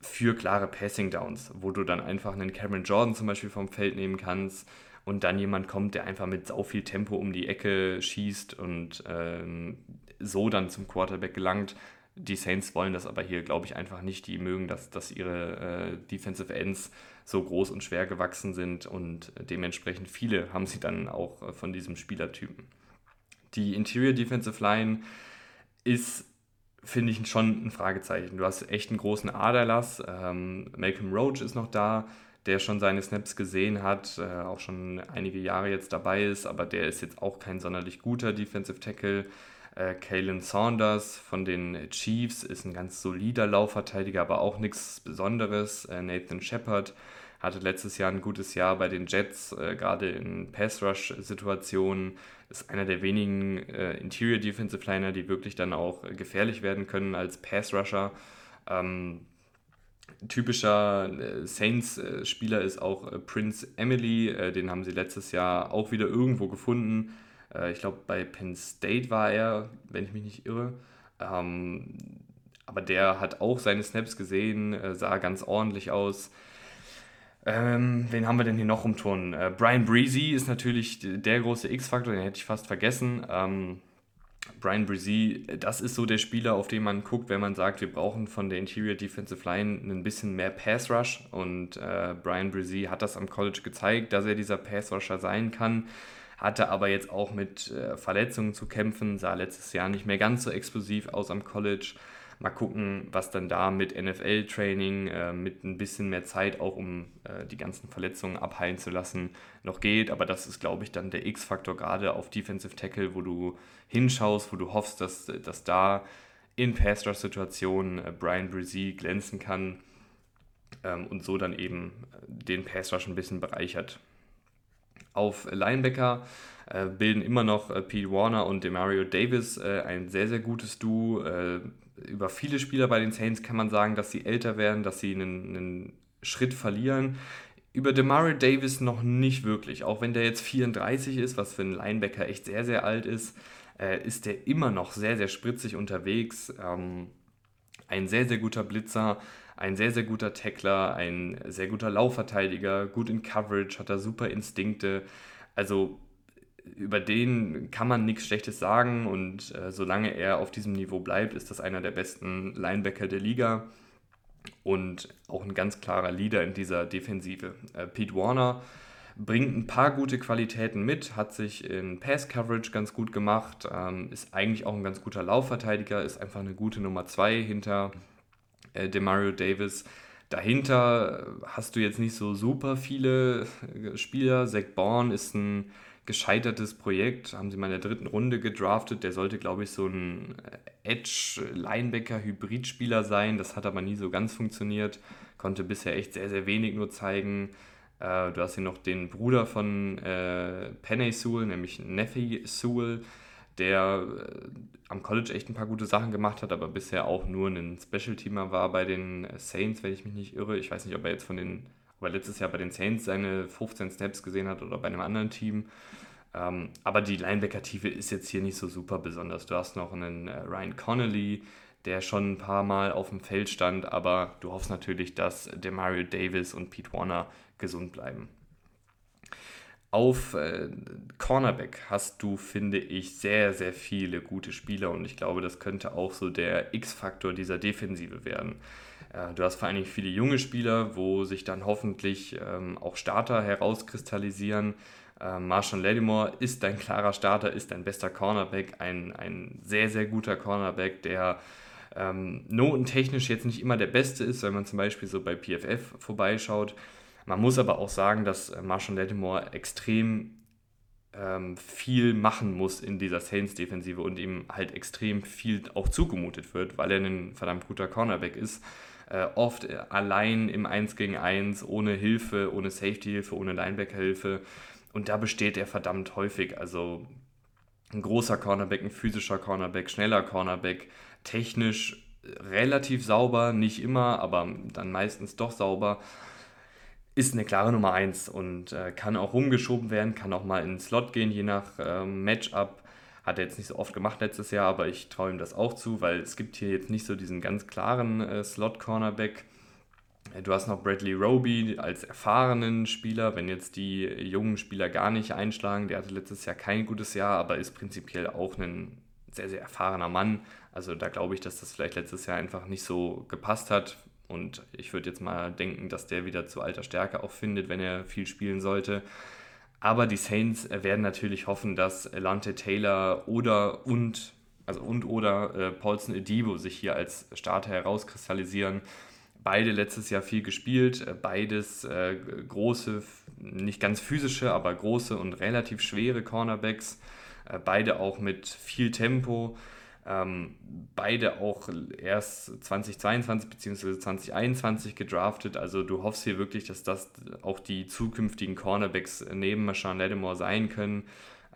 für klare Passing-Downs, wo du dann einfach einen Cameron Jordan zum Beispiel vom Feld nehmen kannst und dann jemand kommt, der einfach mit so viel Tempo um die Ecke schießt und ähm, so dann zum Quarterback gelangt. Die Saints wollen das aber hier, glaube ich, einfach nicht. Die mögen, dass, dass ihre äh, Defensive Ends so groß und schwer gewachsen sind und dementsprechend viele haben sie dann auch äh, von diesem Spielertypen. Die Interior Defensive Line ist, finde ich, schon ein Fragezeichen. Du hast echt einen großen Aderlass. Ähm, Malcolm Roach ist noch da, der schon seine Snaps gesehen hat, äh, auch schon einige Jahre jetzt dabei ist, aber der ist jetzt auch kein sonderlich guter Defensive Tackle. Äh, Kalen Saunders von den Chiefs ist ein ganz solider Laufverteidiger, aber auch nichts Besonderes. Äh, Nathan Shepard hatte letztes Jahr ein gutes Jahr bei den Jets, äh, gerade in Pass-Rush-Situationen. Ist einer der wenigen äh, Interior Defensive Liner, die wirklich dann auch gefährlich werden können als Pass-Rusher. Ähm, typischer äh, Saints-Spieler ist auch äh, Prince Emily. Äh, den haben sie letztes Jahr auch wieder irgendwo gefunden. ich glaube, bei Penn State war er, wenn ich mich nicht irre. Ähm, aber der hat auch seine Snaps gesehen, sah ganz ordentlich aus. Ähm, wen haben wir denn hier noch rumturnen? Äh, Brian Breezy ist natürlich der große X-Faktor, den hätte ich fast vergessen. Ähm, Brian Breezy, das ist so der Spieler, auf den man guckt, wenn man sagt, wir brauchen von der Interior Defensive Line ein bisschen mehr Pass Rush. Und äh, Brian Breezy hat das am College gezeigt, dass er dieser Pass Rusher sein kann. Hatte aber jetzt auch mit äh, Verletzungen zu kämpfen, sah letztes Jahr nicht mehr ganz so explosiv aus am College. Mal gucken, was dann da mit NFL-Training, äh, mit ein bisschen mehr Zeit, auch um äh, die ganzen Verletzungen abheilen zu lassen, noch geht. Aber das ist, glaube ich, dann der X-Faktor gerade auf Defensive Tackle, wo du hinschaust, wo du hoffst, dass, dass da in Pass-Rush-Situationen äh, Brian Brzee glänzen kann ähm, und so dann eben den Pass-Rush ein bisschen bereichert. Auf Linebacker äh, bilden immer noch äh, Pete Warner und Demario Davis äh, ein sehr, sehr gutes Duo. Über viele Spieler bei den Saints kann man sagen, dass sie älter werden, dass sie einen, einen Schritt verlieren. Über Demario Davis noch nicht wirklich. Auch wenn der jetzt 34 ist, was für einen Linebacker echt sehr, sehr alt ist, äh, ist der immer noch sehr, sehr spritzig unterwegs. Ähm, ein sehr, sehr guter Blitzer, ein sehr, sehr guter Tackler, ein sehr guter Laufverteidiger, gut in Coverage, hat er super Instinkte. Also über den kann man nichts Schlechtes sagen und äh, solange er auf diesem Niveau bleibt, ist das einer der besten Linebacker der Liga und auch ein ganz klarer Leader in dieser Defensive. Äh, Pete Warner bringt ein paar gute Qualitäten mit, hat sich in Pass Coverage ganz gut gemacht, ähm, ist eigentlich auch ein ganz guter Laufverteidiger, ist einfach eine gute Nummer 2 hinter äh, Demario Davis. Dahinter hast du jetzt nicht so super viele äh, Spieler. Zach Bourne ist ein gescheitertes Projekt, haben sie mal in der dritten Runde gedraftet. Der sollte, glaube ich, so ein äh, Edge-Linebacker-Hybridspieler sein. Das hat aber nie so ganz funktioniert. Konnte bisher echt sehr, sehr wenig nur zeigen. Äh, du hast hier noch den Bruder von äh, Penny Sewell, nämlich Nephi Sewell, der äh, am College echt ein paar gute Sachen gemacht hat, aber bisher auch nur ein Special-Teamer war bei den Saints, wenn ich mich nicht irre. Ich weiß nicht, ob er jetzt von den weil letztes Jahr bei den Saints seine 15 Snaps gesehen hat oder bei einem anderen Team. Ähm, aber die Linebacker-Tiefe ist jetzt hier nicht so super besonders. Du hast noch einen äh, Ryan Connolly, der schon ein paar Mal auf dem Feld stand, aber du hoffst natürlich, dass Demario Davis und Pete Warner gesund bleiben. Auf äh, Cornerback hast du, finde ich, sehr, sehr viele gute Spieler und ich glaube, das könnte auch so der X-Faktor dieser Defensive werden. Äh, du hast vor allen Dingen viele junge Spieler, wo sich dann hoffentlich ähm, auch Starter herauskristallisieren. Äh, Marshall Lattimore ist dein klarer Starter, ist dein bester Cornerback, ein, ein sehr, sehr guter Cornerback, der ähm, notentechnisch jetzt nicht immer der beste ist, wenn man zum Beispiel so bei PFF vorbeischaut. Man muss aber auch sagen, dass äh, Marshall Lattimore extrem ähm, viel machen muss in dieser Saints-Defensive und ihm halt extrem viel auch zugemutet wird, weil er ein verdammt guter Cornerback ist äh, oft allein im 1 gegen 1, ohne Hilfe, ohne Safety-Hilfe, ohne Linebacker-Hilfe. Und da besteht er verdammt häufig. Also ein großer Cornerback, ein physischer Cornerback, schneller Cornerback, technisch relativ sauber, nicht immer, aber dann meistens doch sauber, ist eine klare Nummer 1 und äh, kann auch rumgeschoben werden, kann auch mal in den Slot gehen, je nach äh, Matchup. Hat er jetzt nicht so oft gemacht letztes Jahr, aber ich traue ihm das auch zu, weil es gibt hier jetzt nicht so diesen ganz klaren äh, Slot-Cornerback. Du hast noch Bradley Roby als erfahrenen Spieler, wenn jetzt die jungen Spieler gar nicht einschlagen. Der hatte letztes Jahr kein gutes Jahr, aber ist prinzipiell auch ein sehr, sehr erfahrener Mann. Also da glaube ich, dass das vielleicht letztes Jahr einfach nicht so gepasst hat. Und ich würde jetzt mal denken, dass der wieder zu alter Stärke auch findet, wenn er viel spielen sollte. Aber die Saints werden natürlich hoffen, dass Lante Taylor oder und, also und oder äh, Paulson Edibo sich hier als Starter herauskristallisieren. Beide letztes Jahr viel gespielt, äh, beides äh, große, nicht ganz physische, aber große und relativ schwere Cornerbacks. Äh, beide auch mit viel Tempo. Ähm, beide auch erst 2022 bzw. 2021 gedraftet. Also du hoffst hier wirklich, dass das auch die zukünftigen Cornerbacks neben Marshawn Lattimore sein können.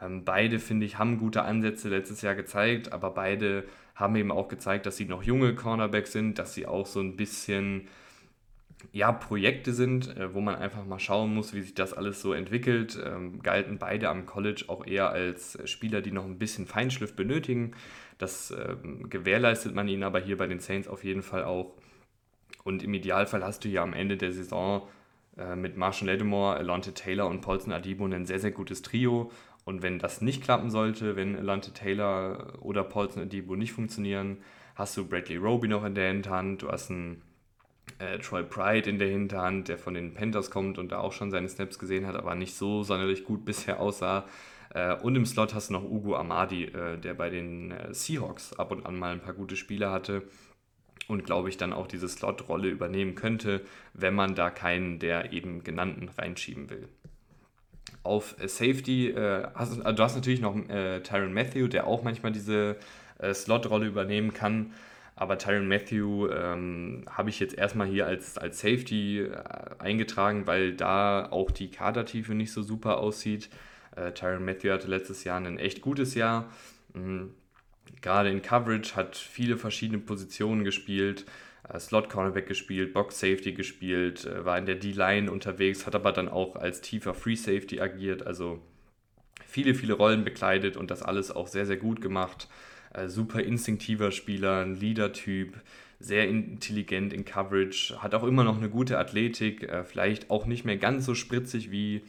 Ähm, beide, finde ich, haben gute Ansätze letztes Jahr gezeigt, aber beide haben eben auch gezeigt, dass sie noch junge Cornerbacks sind, dass sie auch so ein bisschen ja, Projekte sind, äh, wo man einfach mal schauen muss, wie sich das alles so entwickelt, ähm, galten beide am College auch eher als Spieler, die noch ein bisschen Feinschliff benötigen. Das ähm, gewährleistet man ihnen aber hier bei den Saints auf jeden Fall auch. Und im Idealfall hast du ja am Ende der Saison äh, mit Marshall Lattimore, Alonte Taylor und Paulson Adibo ein sehr, sehr gutes Trio. Und wenn das nicht klappen sollte, wenn Alonte Taylor oder Paulson Adibo nicht funktionieren, hast du Bradley Roby noch in der Hinterhand, du hast einen äh, Troy Pride in der Hinterhand, der von den Panthers kommt und da auch schon seine Snaps gesehen hat, aber nicht so sonderlich gut bisher aussah. Äh, und im Slot hast du noch Ugo Amadi, äh, der bei den äh, Seahawks ab und an mal ein paar gute Spiele hatte und glaube ich dann auch diese Slot-Rolle übernehmen könnte, wenn man da keinen der eben genannten reinschieben will. Auf Safety, hast, du hast natürlich noch Tyron Matthew, der auch manchmal diese Slot-Rolle übernehmen kann. Aber Tyron Matthew ähm, habe ich jetzt erstmal hier als, als Safety eingetragen, weil da auch die Kadertiefe nicht so super aussieht. Äh, Tyron Matthew hatte letztes Jahr ein echt gutes Jahr. Mhm. Gerade in Coverage hat viele verschiedene Positionen gespielt. Äh, Slot Cornerback gespielt, Box Safety gespielt, äh, war in der D-Line unterwegs, hat aber dann auch als tiefer Free Safety agiert. Also viele, viele Rollen bekleidet und das alles auch sehr, sehr gut gemacht äh, super instinktiver Spieler, ein Leader-Typ, sehr intelligent in Coverage, hat auch immer noch eine gute Athletik, äh, vielleicht auch nicht mehr ganz so spritzig wie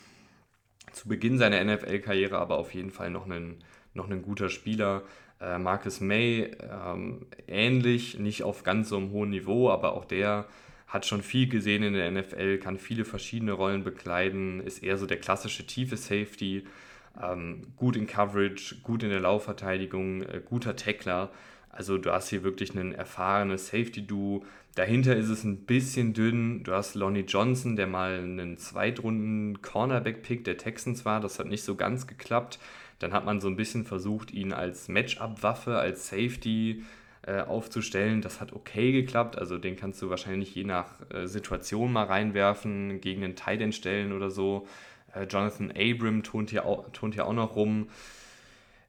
zu Beginn seiner NFL-Karriere, aber auf jeden Fall noch ein, noch ein guter Spieler. Äh, Marcus May ähm, ähnlich, nicht auf ganz so einem hohen Niveau, aber auch der hat schon viel gesehen in der NFL, kann viele verschiedene Rollen bekleiden, ist eher so der klassische tiefe Safety, ähm, gut in Coverage, gut in der Laufverteidigung, äh, guter Tackler. Also du hast hier wirklich ein erfahrenes Safety-Duo. Dahinter ist es ein bisschen dünn. Du hast Lonnie Johnson, der mal einen Zweitrunden-Cornerback-Pick der Texans war. Das hat nicht so ganz geklappt. Dann hat man so ein bisschen versucht, ihn als Matchup-Waffe, als Safety äh, aufzustellen. Das hat okay geklappt. Also den kannst du wahrscheinlich je nach äh, Situation mal reinwerfen, gegen einen Tight stellen oder so. Äh, Jonathan Abram turnt hier, auch, turnt hier auch noch rum.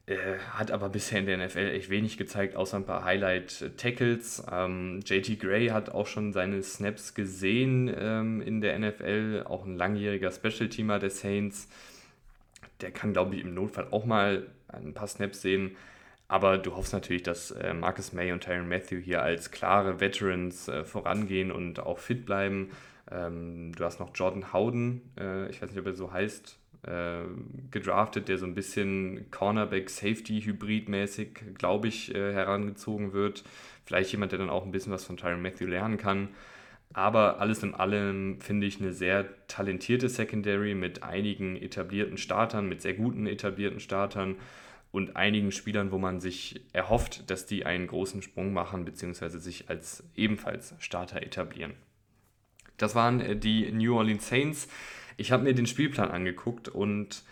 Äh, hat aber bisher in der NFL echt wenig gezeigt, außer ein paar Highlight-Tackles. Ähm, JT Gray hat auch schon seine Snaps gesehen ähm, in der NFL, auch ein langjähriger Special-Teamer der Saints. Der kann, glaube ich, im Notfall auch mal ein paar Snaps sehen. Aber du hoffst natürlich, dass äh, Marcus May und Tyron Matthew hier als klare Veterans äh, vorangehen und auch fit bleiben. Ähm, du hast noch Jordan Howden, äh, ich weiß nicht, ob er so heißt, äh, gedraftet, der so ein bisschen Cornerback-Safety-Hybrid-mäßig, glaube ich, äh, herangezogen wird. Vielleicht jemand, der dann auch ein bisschen was von Tyron Matthew lernen kann. Aber alles in allem finde ich eine sehr talentierte Secondary mit einigen etablierten Startern, mit sehr guten etablierten Startern und einigen Spielern, wo man sich erhofft, dass die einen großen Sprung machen, beziehungsweise sich als ebenfalls Starter etablieren. Das waren äh, die New Orleans Saints. Ich habe mir den Spielplan angeguckt und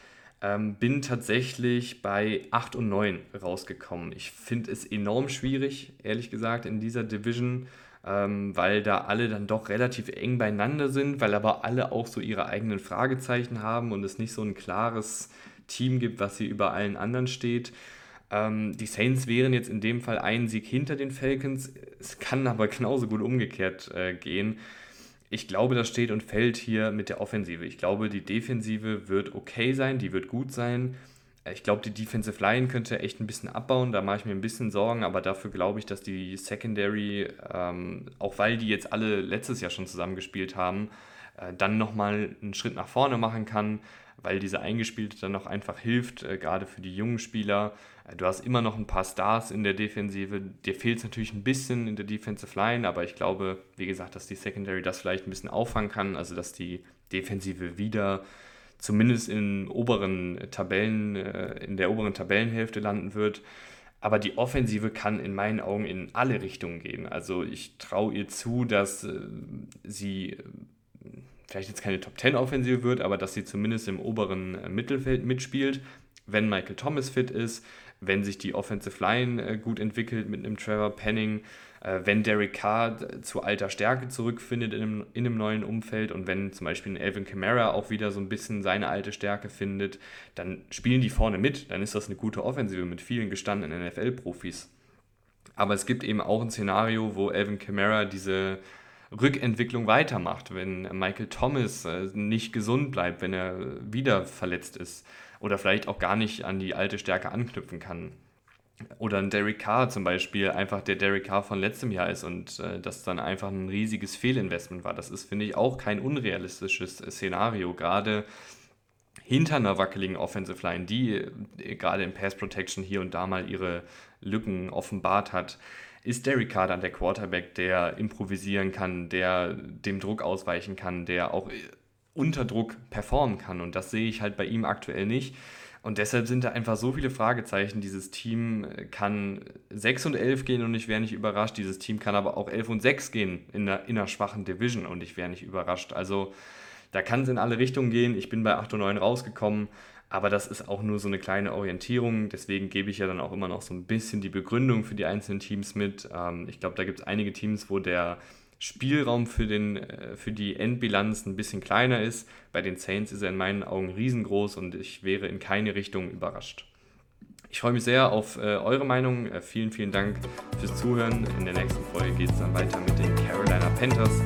ähm, bin tatsächlich bei 8 und 9 rausgekommen. Ich finde es enorm schwierig, ehrlich gesagt, in dieser Division, ähm, weil da alle dann doch relativ eng beieinander sind, weil aber alle auch so ihre eigenen Fragezeichen haben und es nicht so ein klares Team gibt, was hier über allen anderen steht. Ähm, die Saints wären jetzt in dem Fall ein Sieg hinter den Falcons. Es kann aber genauso gut umgekehrt äh, gehen ich glaube, das steht und fällt hier mit der Offensive. Ich glaube, die Defensive wird okay sein, die wird gut sein. Ich glaube, die Defensive Line könnte echt ein bisschen abbauen, da mache ich mir ein bisschen Sorgen, aber dafür glaube ich, dass die Secondary, ähm, auch weil die jetzt alle letztes Jahr schon zusammengespielt haben, äh, dann nochmal einen Schritt nach vorne machen kann weil diese Eingespielte dann auch einfach hilft, äh, gerade für die jungen Spieler. Äh, du hast immer noch ein paar Stars in der Defensive. Dir fehlt es natürlich ein bisschen in der Defensive Line, aber ich glaube, wie gesagt, dass die Secondary das vielleicht ein bisschen auffangen kann, also dass die Defensive wieder zumindest in oberen Tabellen, äh, in der oberen Tabellenhälfte landen wird. Aber die Offensive kann in meinen Augen in alle Richtungen gehen. Also ich traue ihr zu, dass äh, sie vielleicht jetzt keine Top 10 Offensive wird, aber dass sie zumindest im oberen äh, Mittelfeld mitspielt, wenn Michael Thomas fit ist, wenn sich die Offensive Line äh, gut entwickelt mit einem Trevor Penning, äh, wenn Derek Carr zu alter Stärke zurückfindet in einem, in einem neuen Umfeld und wenn zum Beispiel ein Alvin Kamara auch wieder so ein bisschen seine alte Stärke findet, dann spielen die vorne mit, dann ist das eine gute Offensive mit vielen gestandenen NFL-Profis. Aber es gibt eben auch ein Szenario, wo Alvin Kamara diese Rückentwicklung weitermacht, wenn Michael Thomas äh, nicht gesund bleibt, wenn er wieder verletzt ist oder vielleicht auch gar nicht an die alte Stärke anknüpfen kann. Oder ein Derek Carr zum Beispiel, einfach der Derek Carr von letztem Jahr ist und äh, das dann einfach ein riesiges Fehlinvestment war. Das ist, finde ich, auch kein unrealistisches Szenario, gerade hinter einer wackeligen Offensive Line, die äh, gerade in Pass Protection hier und da mal ihre Lücken offenbart hat ist Derek Carr dann der Quarterback, der improvisieren kann, der dem Druck ausweichen kann, der auch äh, unter Druck performen kann. Und das sehe ich halt bei ihm aktuell nicht. Und deshalb sind da einfach so viele Fragezeichen. Dieses Team äh, kann 6 und 11 gehen und ich wäre nicht überrascht. Dieses Team kann aber auch 11 und 6 gehen in einer, in einer schwachen Division und ich wäre nicht überrascht. Also da kann es in alle Richtungen gehen. Ich bin bei 8 und 9 rausgekommen. Aber das ist auch nur so eine kleine Orientierung. Deswegen gebe ich ja dann auch immer noch so ein bisschen die Begründung für die einzelnen Teams mit. Ähm, ich glaube, da gibt es einige Teams, wo der Spielraum für, den, äh, für die Endbilanz ein bisschen kleiner ist. Bei den Saints ist er in meinen Augen riesengroß und ich wäre in keine Richtung überrascht. Ich freue mich sehr auf äh, eure Meinung. Äh, vielen, vielen Dank fürs Zuhören. In der nächsten Folge geht es dann weiter mit den Carolina Panthers.